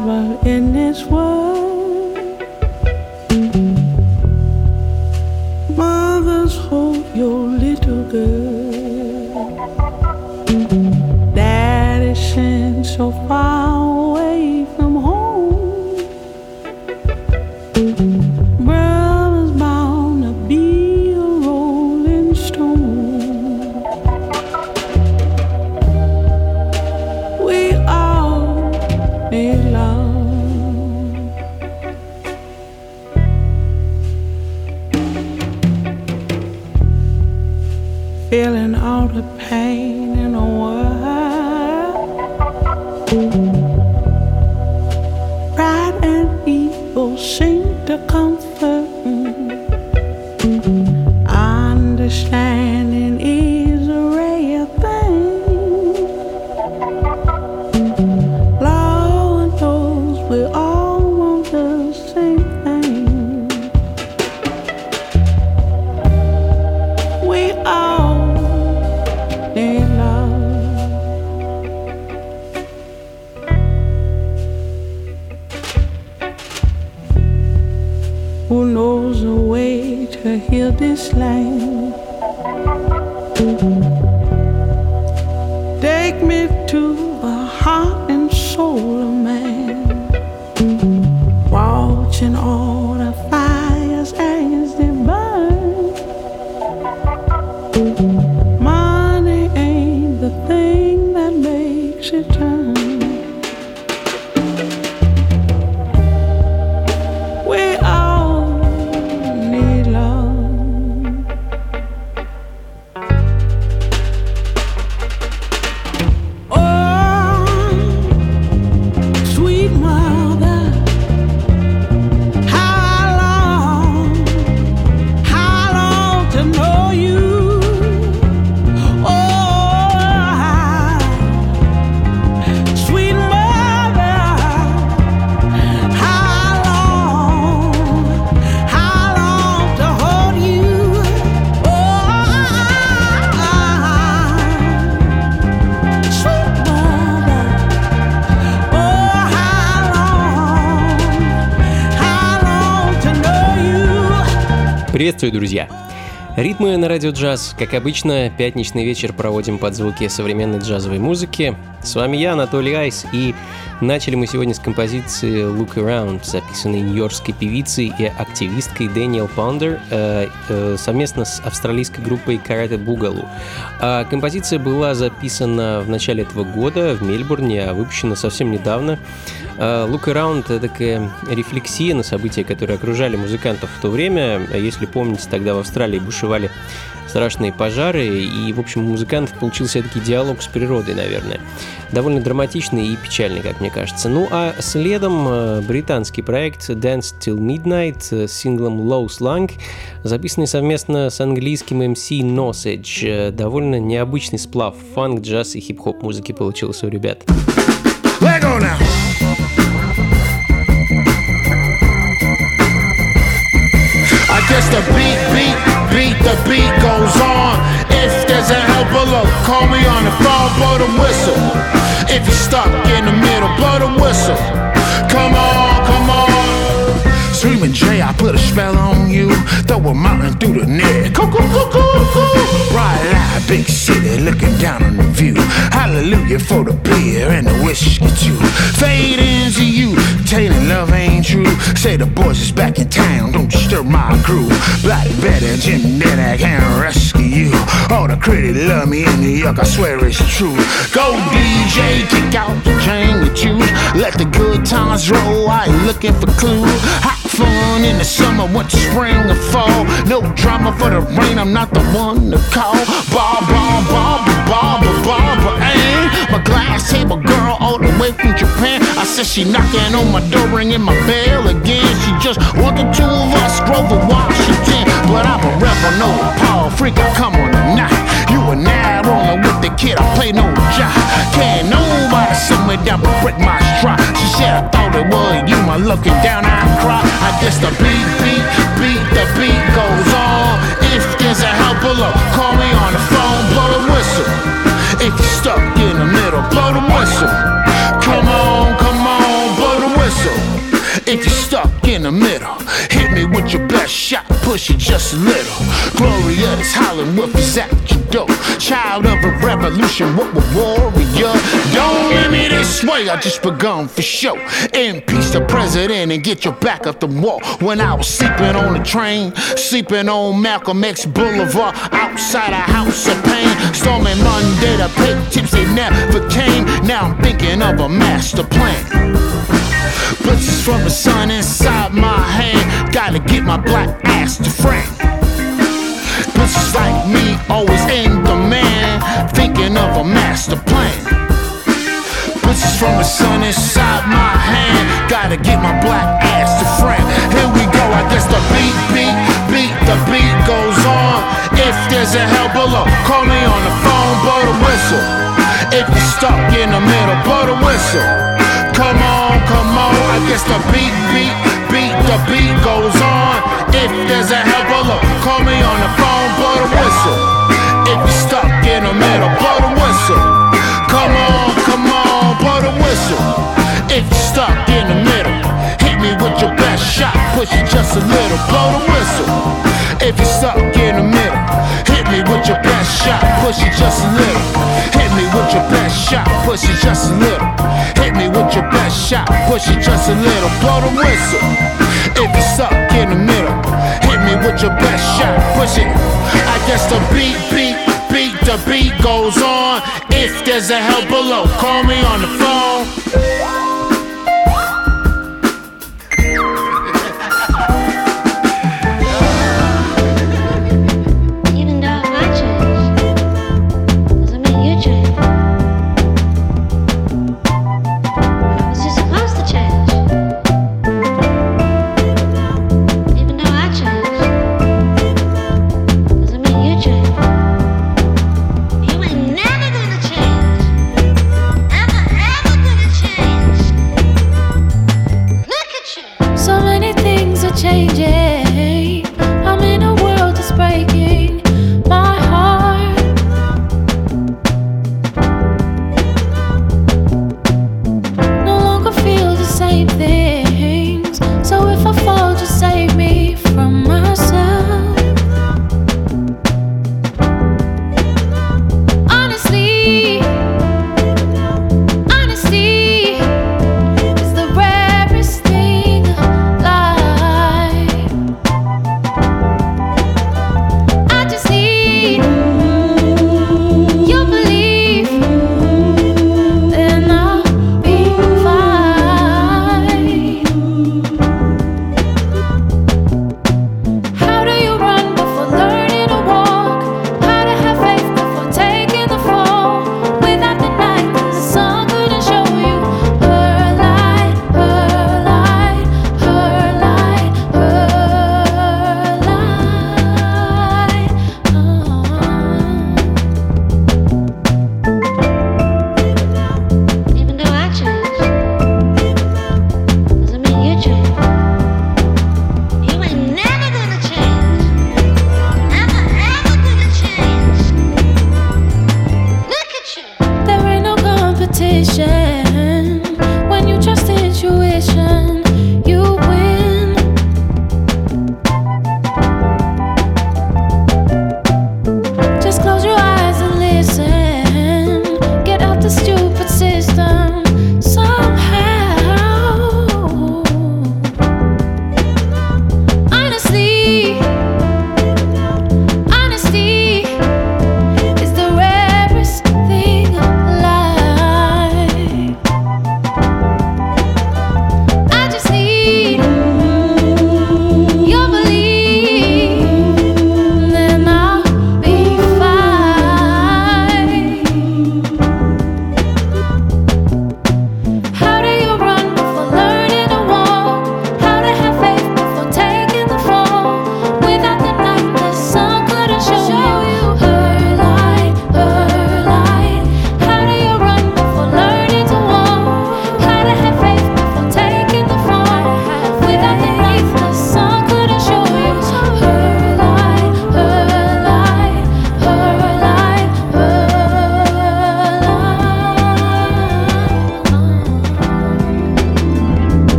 Trouble in this world. Take me to the heart and soul Приветствую, друзья! Ритмы на радио джаз. Как обычно, пятничный вечер проводим под звуки современной джазовой музыки. С вами я, Анатолий Айс, и начали мы сегодня с композиции Look Around, записанной нью-йоркской певицей и активисткой Дэниел Паундер э, э, совместно с австралийской группой Карате Бугалу. А композиция была записана в начале этого года в Мельбурне, а выпущена совсем недавно. А, Look Around — это такая рефлексия на события, которые окружали музыкантов в то время. Если помните, тогда в Австралии бушевали страшные пожары, и, в общем, у музыкантов получился таки диалог с природой, наверное. Довольно драматичный и печальный, как мне кажется. Ну, а следом э, британский проект Dance Till Midnight с синглом Low Slang, записанный совместно с английским MC Nosage. Э, Довольно необычный сплав фанк, джаз и хип-хоп музыки получился у ребят. Beat, beat, beat, the beat goes on. If there's a helper, look, call me on the phone, blow the whistle. If you're stuck in the middle, blow the whistle. Come on, come on. Screaming Jay, I put a spell on you. Throw a mountain through the net. Cuckoo, cuckoo, cuckoo. Bright light, big city, looking down on the view. Hallelujah for the beer and the whiskey too. Fade into you, telling love ain't true. Say the boys is back in town, don't disturb my crew. Black Betty, Jim Denny, I can rescue you. All the critics love me in New York, I swear it's true. Go DJ, kick out the chain with you. Let the good times roll, I ain't looking for clues. Hot fun in the summer, winter, spring, or fall. No drama for the rain, I'm not the one to call. Bob, Bob, Bob, Bob, Bob, Bob, eh? ain't my glass table girl all the way from Japan. I said she knocking on my door, ringing my bell again. She just want the two of us, Grover Washington. But I'm a rebel, no power freak. I come on night. You a now rolling with the kid. I play no job. Can't nobody sit me down but break my stride. She said I thought it was you. My looking down, I cry. I guess the beat, beat, beat, the beat goes on. If there's a help below, call me on the phone, blow the whistle. If you're stuck in the middle, blow the whistle. Come on, come on, blow the whistle. If you're stuck in the middle, with your best shot, push it just a little. Gloria is hollering with his at your door. Child of a revolution, what a warrior. Don't leave me this way, I just begun for show. Impeach the president and get your back up the wall. When I was sleeping on the train, sleeping on Malcolm X Boulevard, outside a house of pain. Storming Monday, the pay tips they never came. Now I'm thinking of a master plan. Blitzes from the sun inside my hand. Gotta get my black ass to frame. Bitches like me always in demand. Thinking of a master plan. Bitches from the sun inside my hand. Gotta get my black ass to frame. Here we go, I guess the beat, beat, beat, the beat goes on. If there's a hell below, call me on the phone, blow the whistle. If you're stuck in the middle, blow the whistle. Come on, come on, I guess the beat, beat, beat, the beat goes on. If there's a hell below, call me on the phone, blow the whistle. If you're stuck in the middle, blow the whistle. Come on, come on, blow the whistle. If you're stuck in the middle, hit me with your best shot, push it just a little, blow the whistle. If you're stuck in the middle, hit me with your best shot, push it just a little. Hit me with your best shot, push it just a little. With your best shot, push it just a little, blow the whistle. If you're stuck in the middle, hit me with your best shot, push it. I guess the beat, beat, beat, the beat goes on. If there's a hell below, call me on the phone.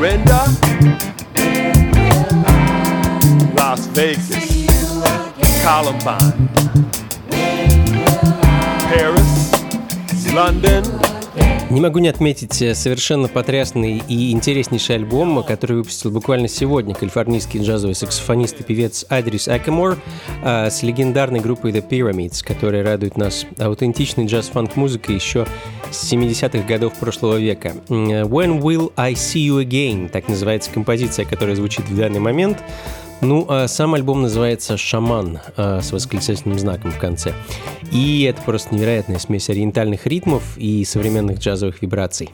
Orinda. Las Vegas. Columbine. Paris. London. Не могу не отметить э, совершенно потрясный и интереснейший альбом, который выпустил буквально сегодня калифорнийский джазовый саксофонист и певец Адрис Акемор а, с легендарной группой The Pyramids, которая радует нас аутентичной джаз-фанк-музыкой еще с 70-х годов прошлого века. When Will I See You Again? Так называется композиция, которая звучит в данный момент. Ну, а сам альбом называется «Шаман» а, с восклицательным знаком в конце. И это просто невероятная смесь ориентальных ритмов и современных джазовых вибраций.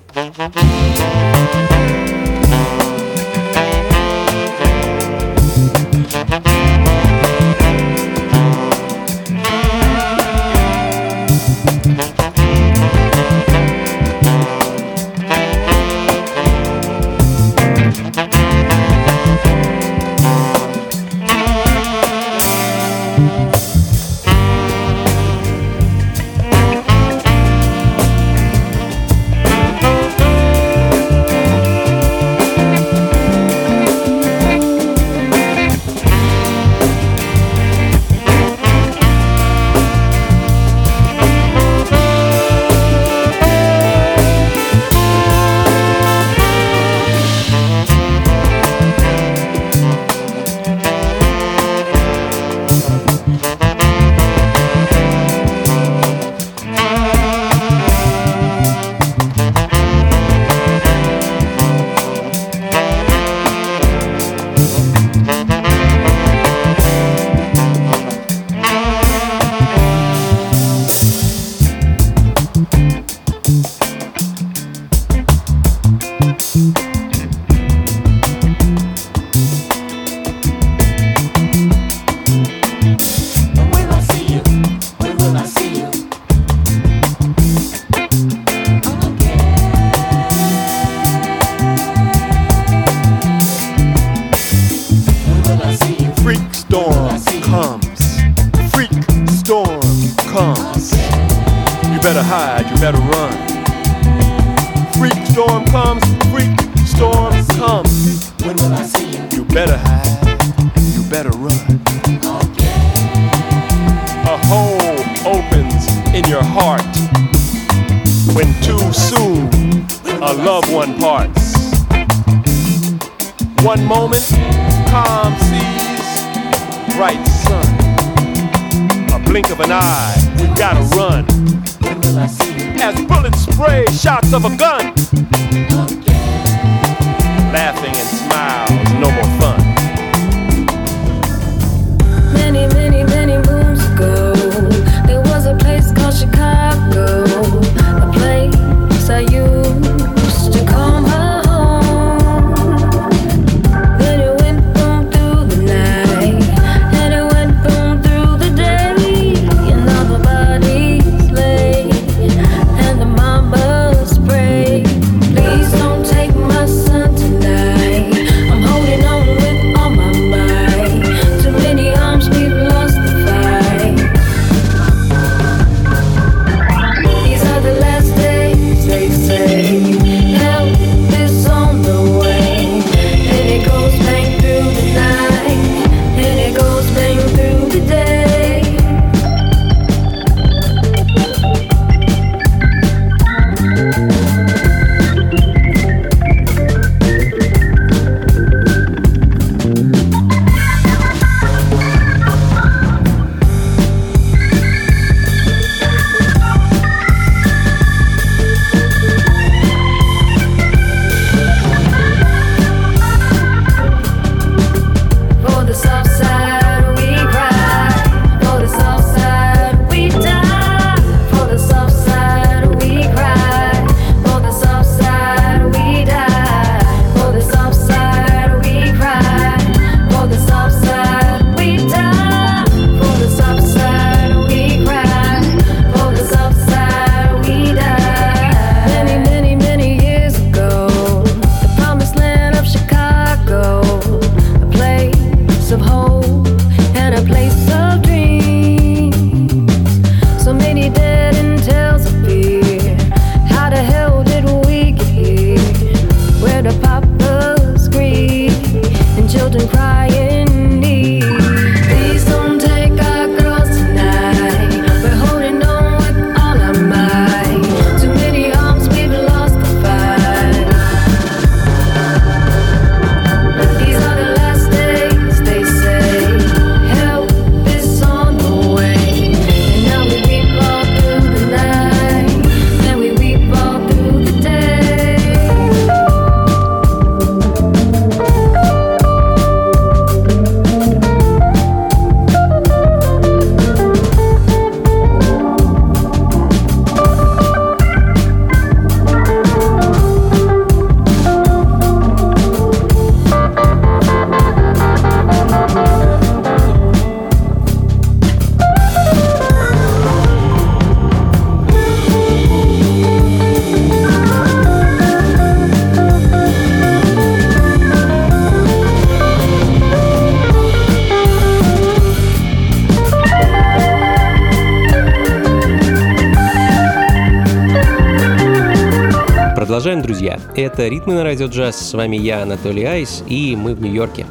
Это «Ритмы на радио джаз». С вами я, Анатолий Айс, и мы в Нью-Йорке.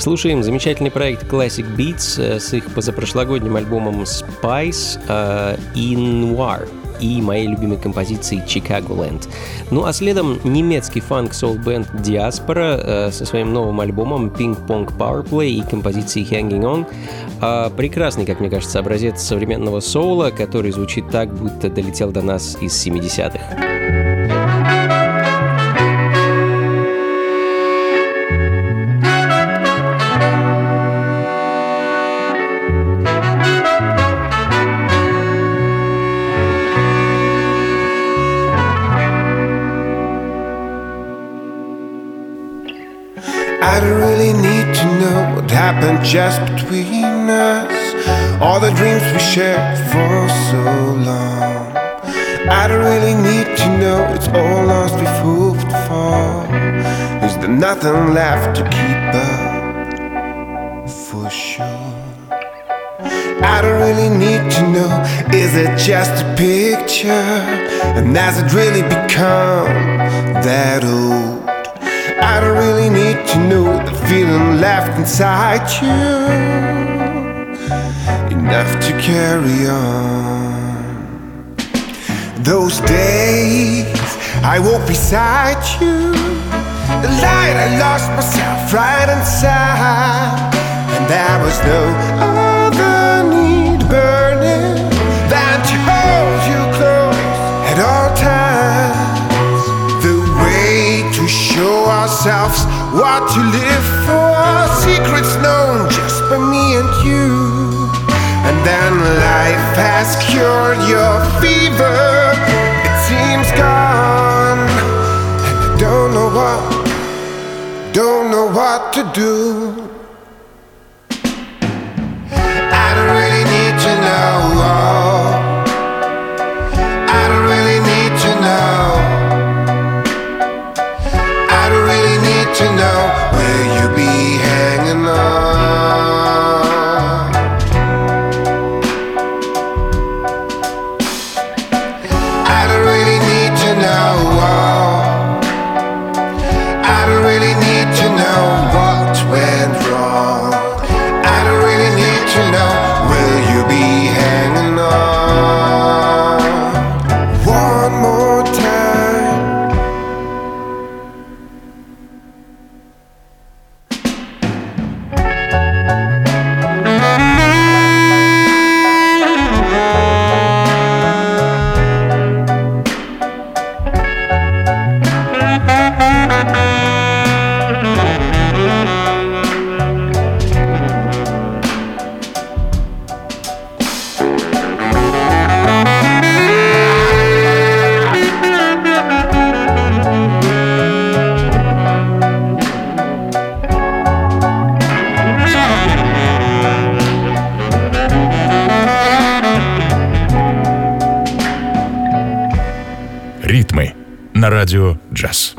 Слушаем замечательный проект Classic Beats э, с их позапрошлогодним альбомом Spice э, и Noir и моей любимой композицией Chicagoland. Ну а следом немецкий фанк-соул-бенд Diaspora э, со своим новым альбомом Ping Pong Powerplay и композицией Hanging On. А, прекрасный, как мне кажется, образец современного соула, который звучит так, будто долетел до нас из 70-х. Happened just between us. All the dreams we shared for so long. I don't really need to know it's all lost we've for. Is there nothing left to keep up for sure? I don't really need to know is it just a picture? And has it really become that old? I don't really need to know feeling left inside you enough to carry on. Those days I walked beside you, the light I lost myself right inside, and there was no other need burning than to hold you close at all times. The way to show ourselves what to live cured your на радио джаз.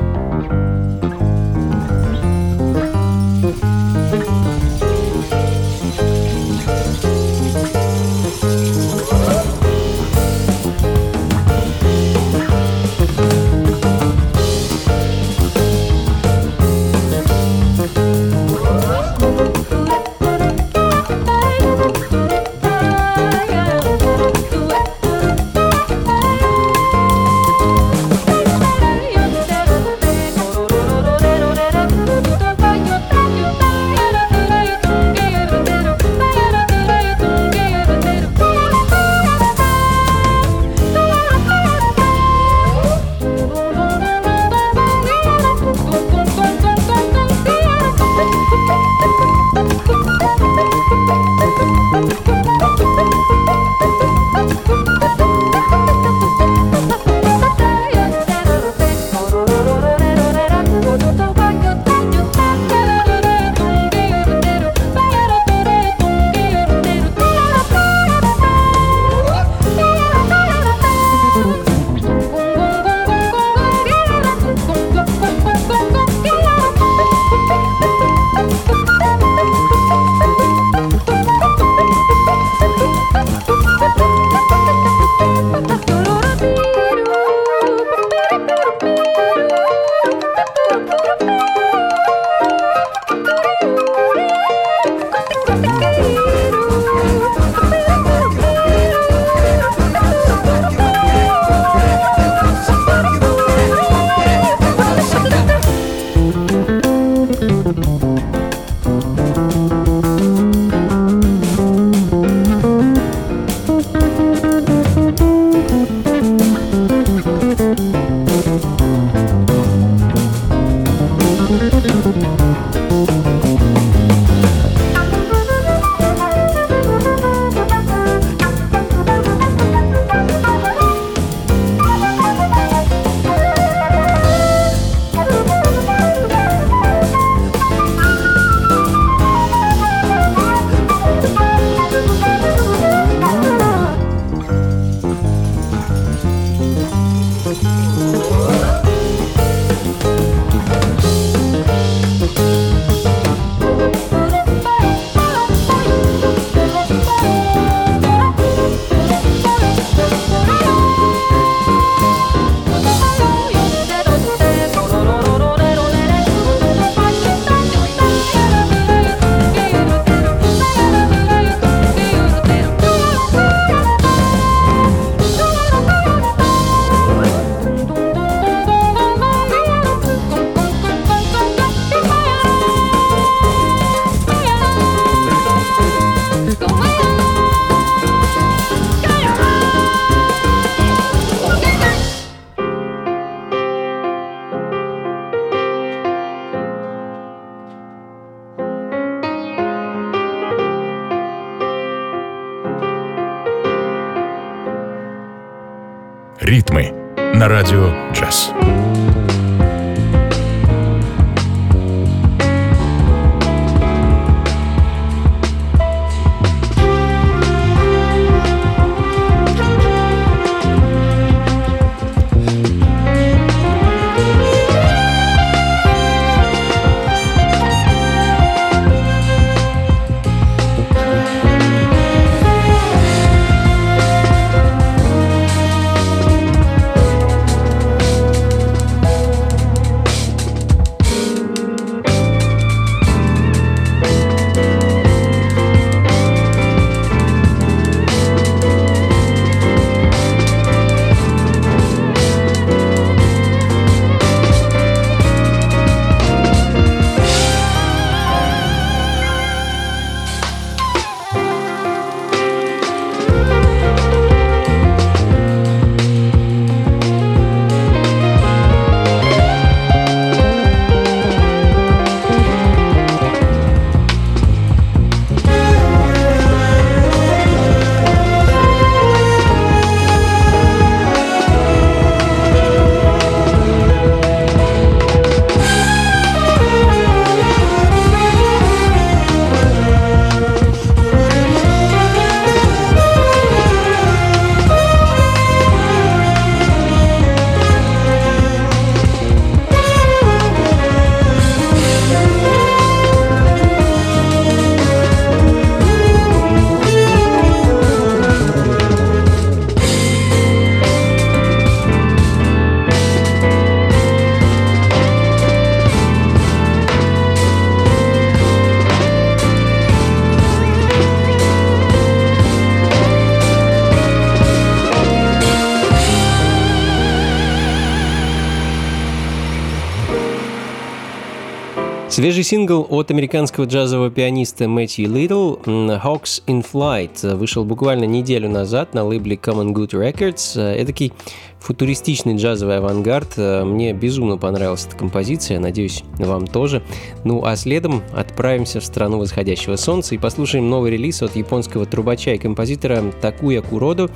Свежий сингл от американского джазового пианиста Мэтью Литл «Hawks in Flight» вышел буквально неделю назад на лейбле Common Good Records. Эдакий футуристичный джазовый авангард. Мне безумно понравилась эта композиция, надеюсь, вам тоже. Ну а следом отправимся в страну восходящего солнца и послушаем новый релиз от японского трубача и композитора Такуя Куродо.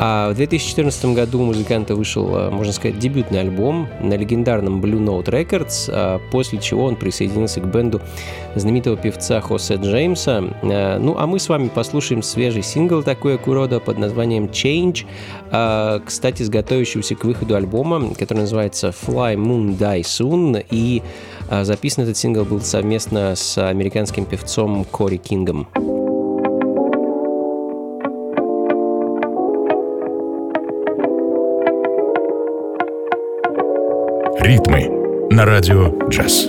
А в 2014 году у музыканта вышел, можно сказать, дебютный альбом на легендарном Blue Note Records, после чего он присоединился к бенду знаменитого певца Хосе Джеймса. Ну а мы с вами послушаем свежий сингл Такуя Куродо под названием Change, кстати, с готовящегося к выходу альбома, который называется Fly Moon Die Soon, и а, записан этот сингл был совместно с американским певцом Кори Кингом. Ритмы на радио джаз.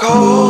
Cold.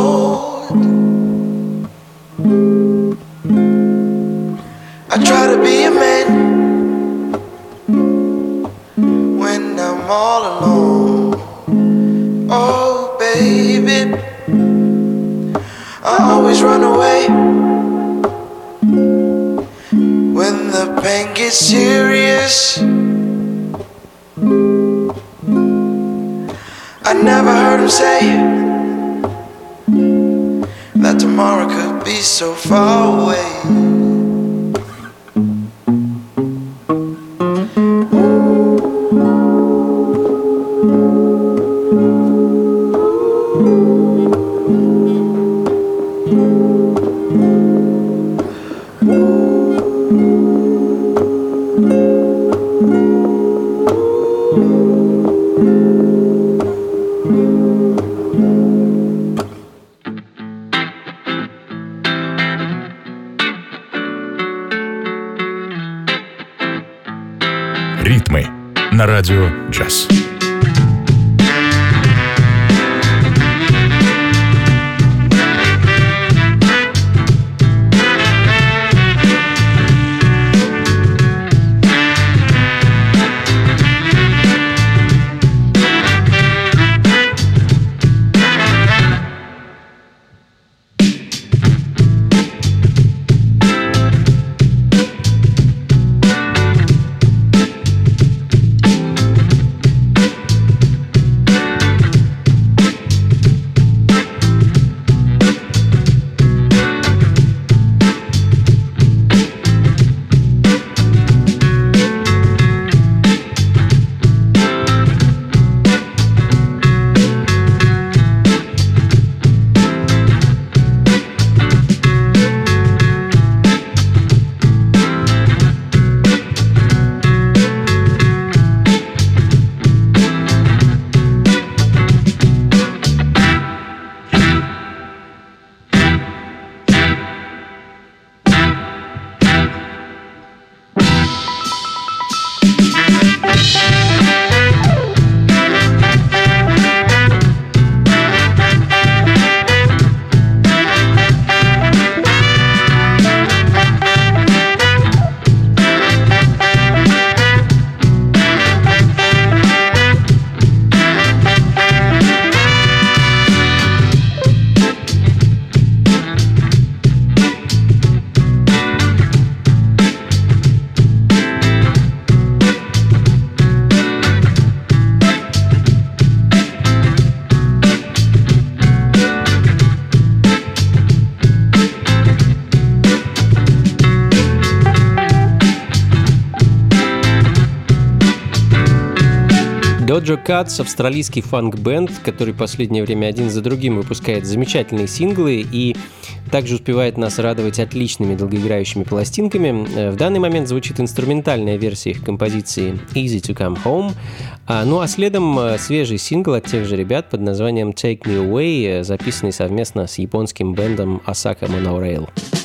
Thundercats, австралийский фанк-бенд, который последнее время один за другим выпускает замечательные синглы и также успевает нас радовать отличными долгоиграющими пластинками. Э, в данный момент звучит инструментальная версия их композиции Easy to Come Home. А, ну а следом э, свежий сингл от тех же ребят под названием Take Me Away, э, записанный совместно с японским бендом Asaka Monorail. Rail.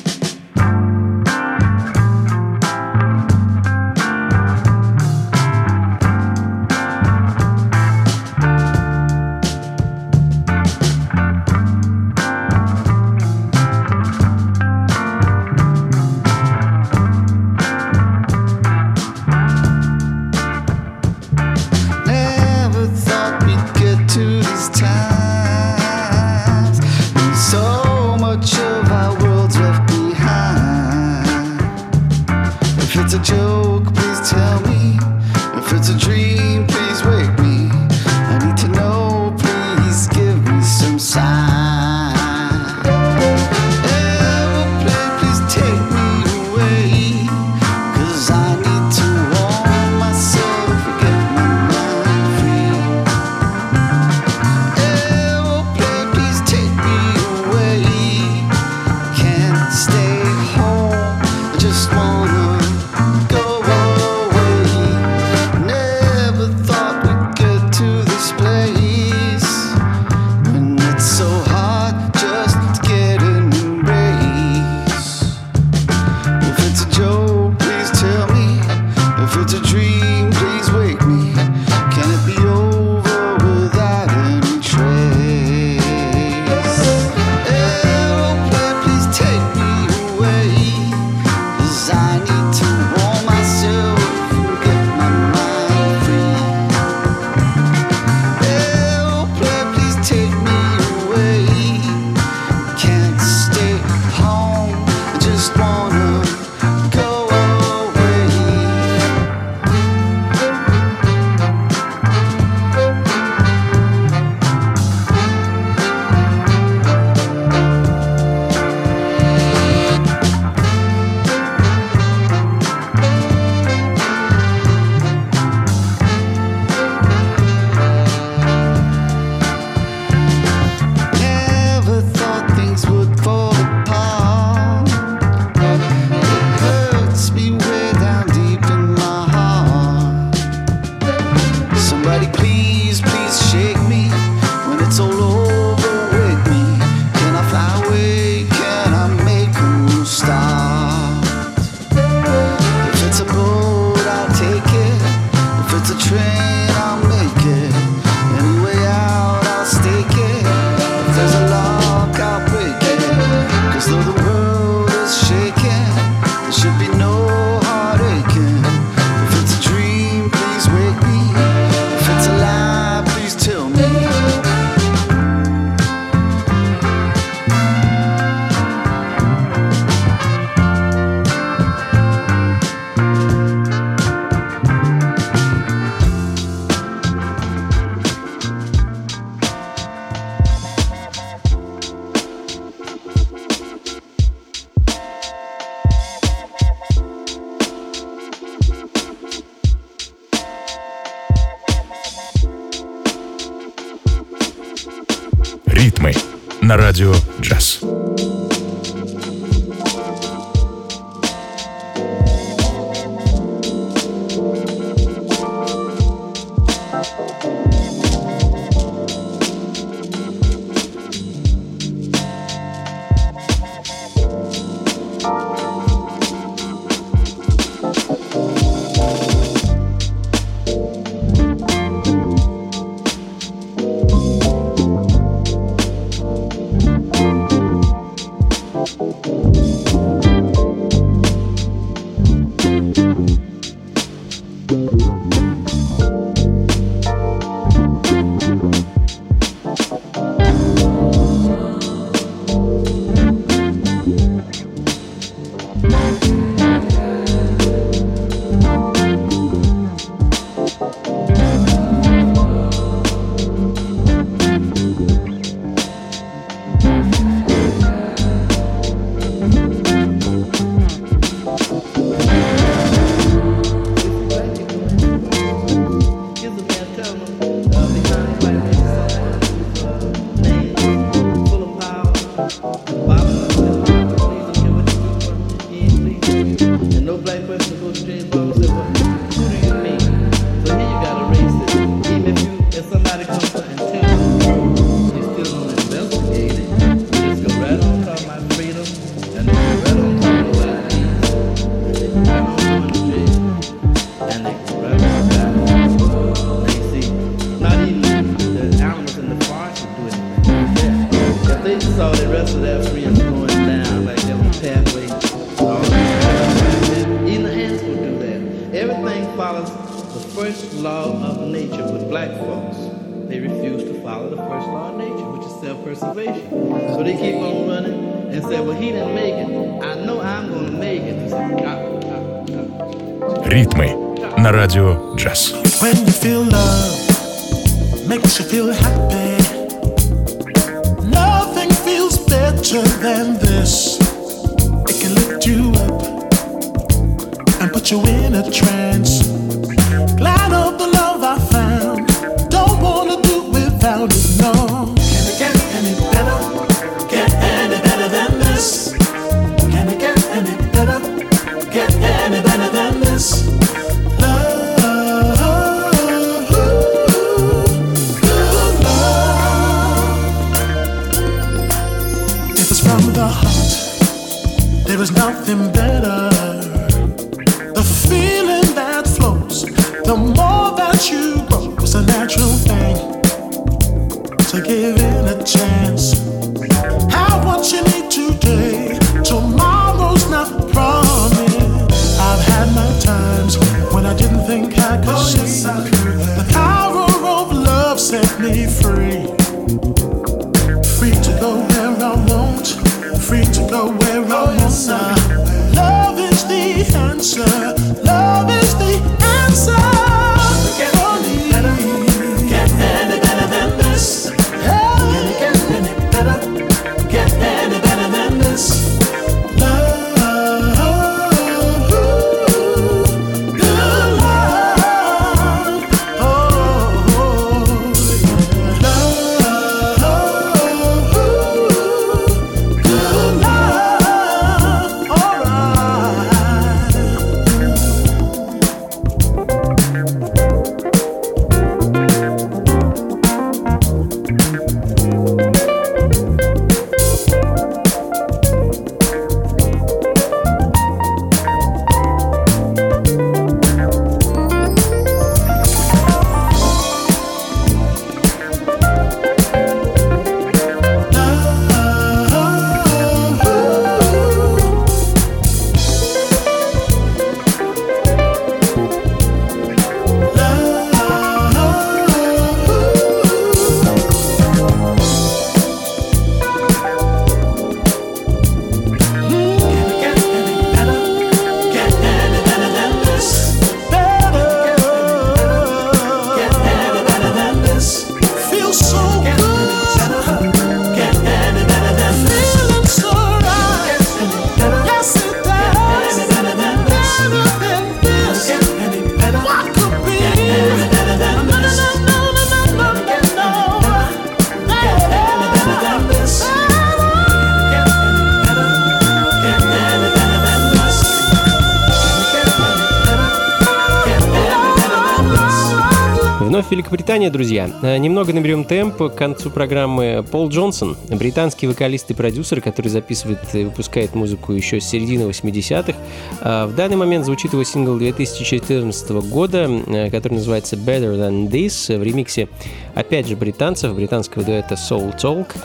Британия, друзья. Э, немного наберем темп к концу программы. Пол Джонсон, британский вокалист и продюсер, который записывает и выпускает музыку еще с середины 80-х. Э, в данный момент звучит его сингл 2014 года, э, который называется Better Than This в ремиксе, опять же, британцев, британского дуэта Soul Talk.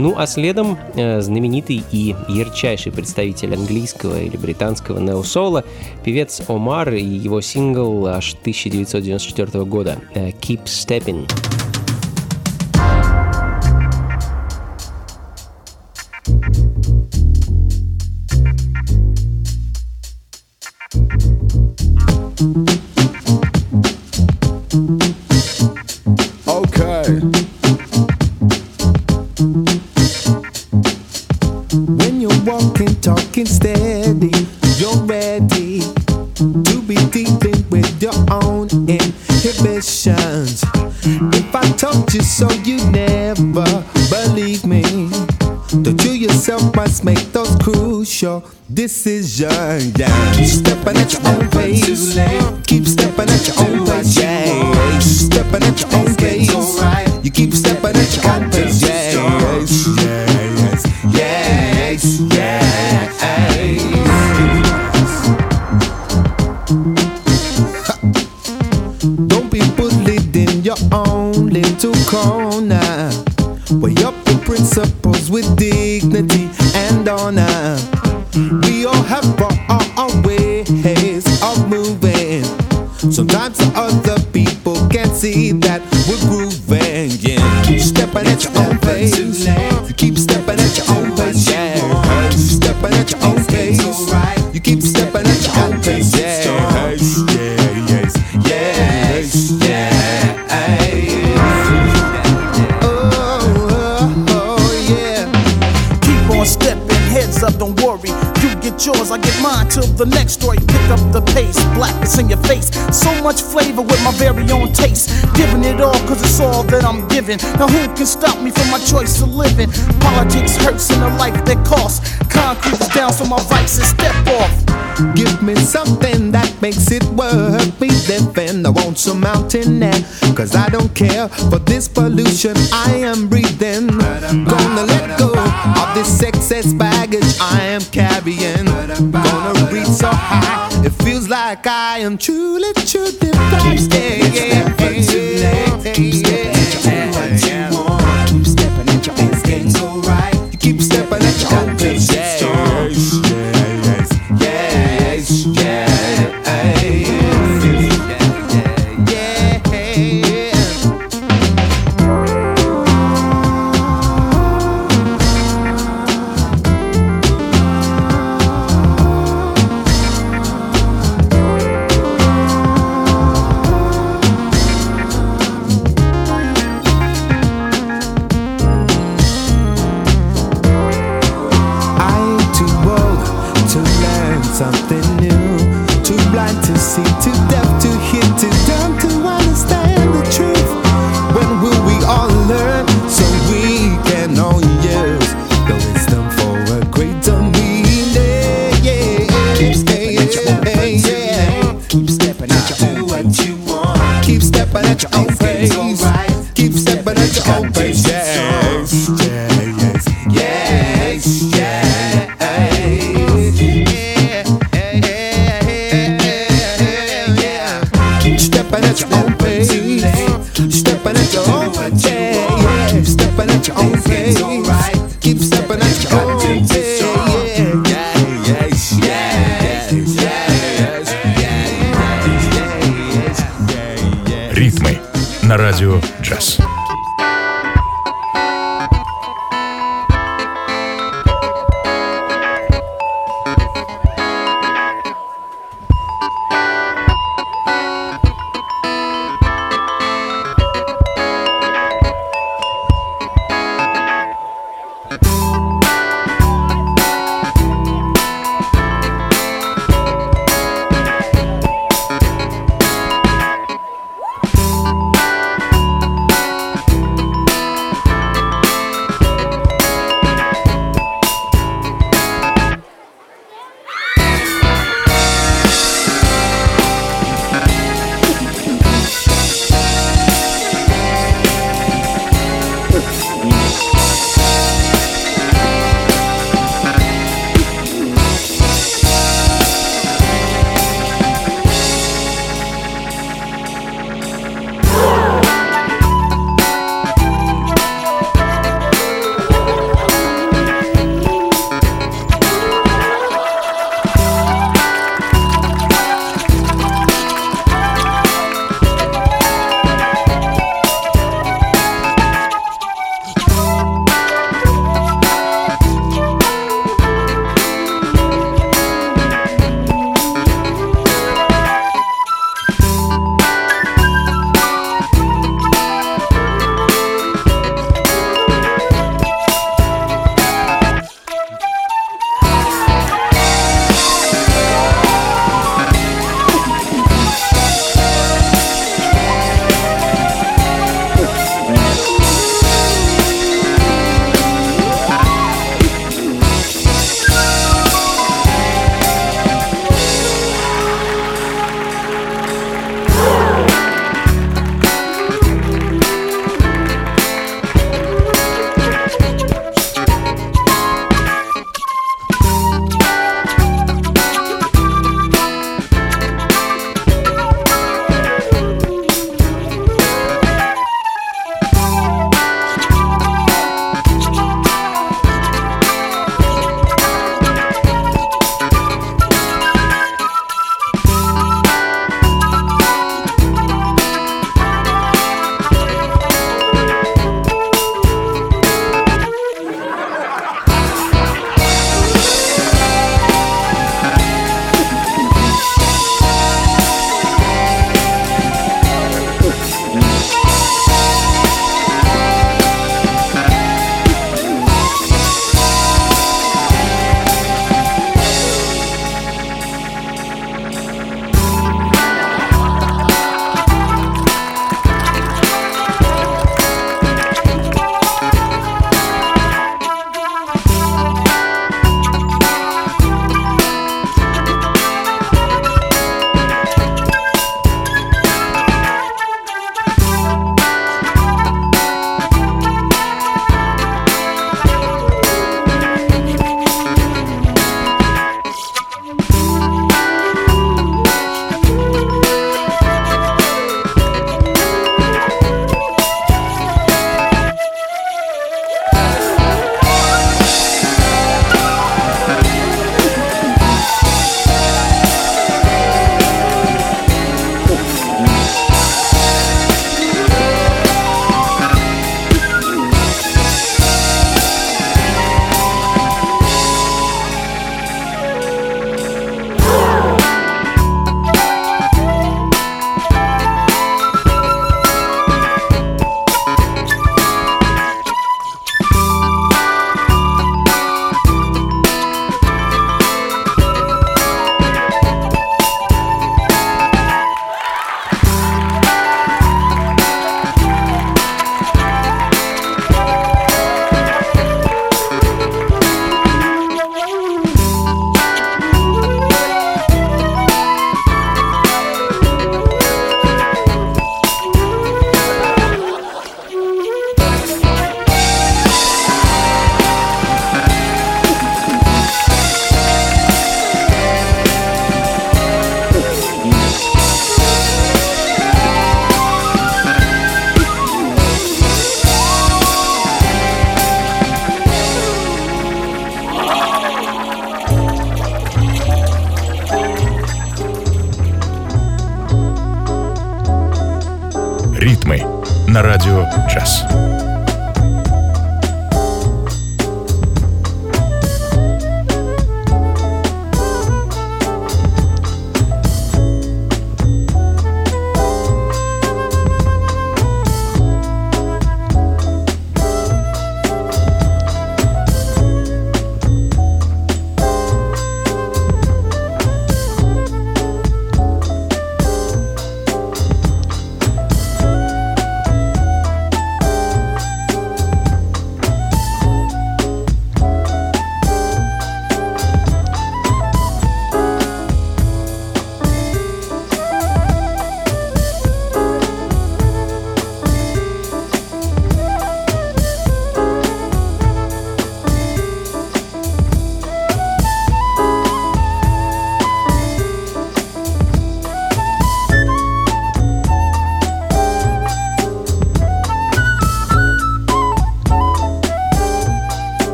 Ну а следом э, знаменитый и ярчайший представитель английского или британского нео-соло, певец Омар и его сингл аж 1994 года э, «Keep Stepping". time that you yourself must make those crucial decisions. Yeah. Keep stepping at your own pace. Keep stepping at your own pace. Yeah. Stepping at your own pace. You keep stepping at your own pace. much flavor with my very own taste. Giving it all cause it's all that I'm giving. Now who can stop me from my choice of living? Politics hurts in the life that costs. Concrete is down so my vices step off. Give me something that makes it worth me living. I want some mountain air cause I don't care for this pollution I am breathing. Gonna let go of this excess baggage I am carrying. It feels like I am truly, truly thirsty. Yeah, yeah.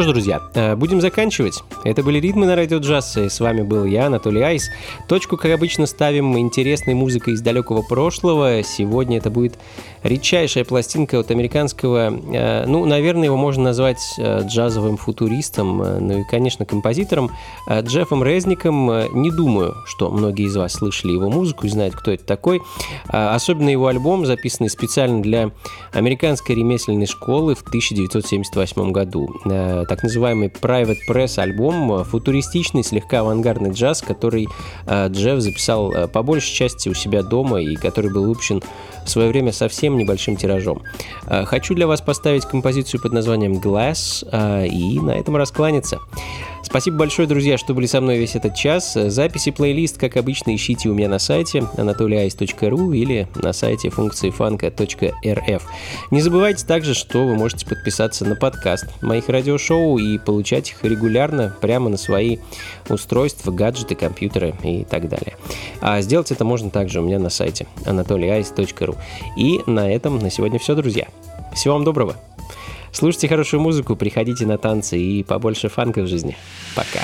Что ж, друзья, э, будем заканчивать. Это были «Ритмы на радио джаз», и с вами был я, Анатолий Айс. Точку, как обычно, ставим интересной музыкой из далекого прошлого. Сегодня это будет редчайшая пластинка от американского, э, ну, наверное, его можно назвать э, джазовым футуристом, э, ну и, конечно, композитором Джеффом Резником. Не думаю, что многие из вас слышали его музыку и знают, кто это такой. Особенно его альбом, записанный специально для американской ремесленной школы в 1978 году. Так называемый Private Press альбом, футуристичный, слегка авангардный джаз, который Джефф записал по большей части у себя дома и который был выпущен в свое время совсем небольшим тиражом. Э, Хочу для вас поставить композицию под названием Glass э, и на этом раскланяться. Спасибо большое, друзья, что были со мной весь этот час. Записи плейлист, как обычно, ищите у меня на сайте anatolyice.ru или на сайте функции фанка.рф. Не забывайте также, что вы можете подписаться на подкаст моих радиошоу и получать их регулярно прямо на свои устройства, гаджеты, компьютеры и так далее. А сделать это можно также у меня на сайте anatolyice.ru. И на этом на сегодня все, друзья. Всего вам доброго. Слушайте хорошую музыку, приходите на танцы и побольше фанка в жизни. Пока.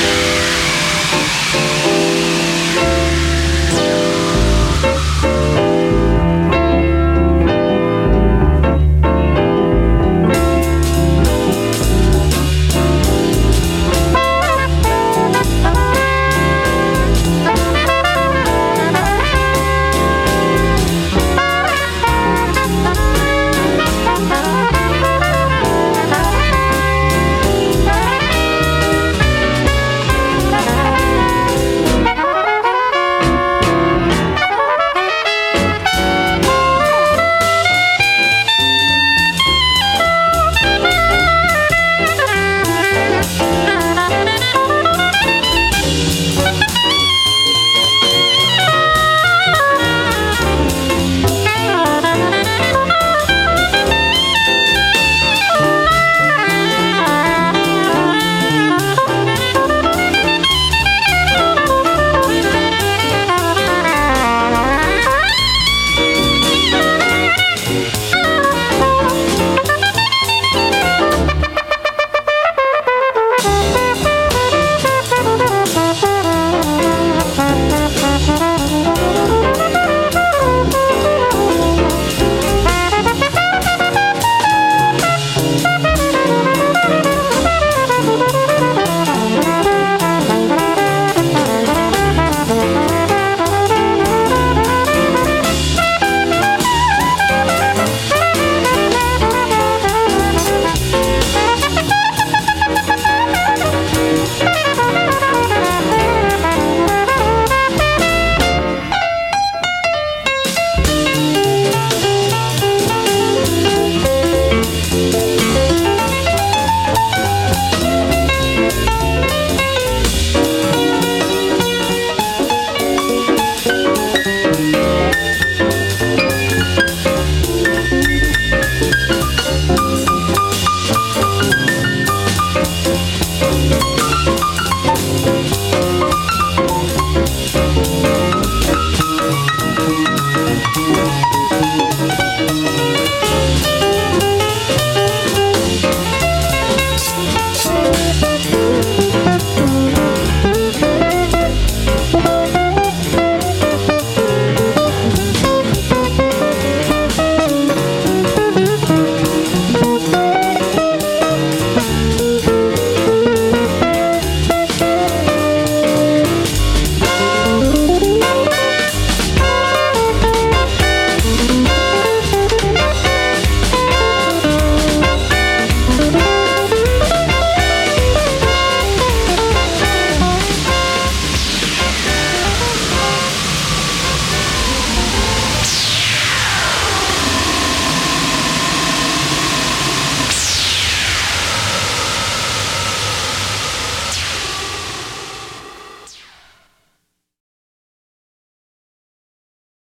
Thank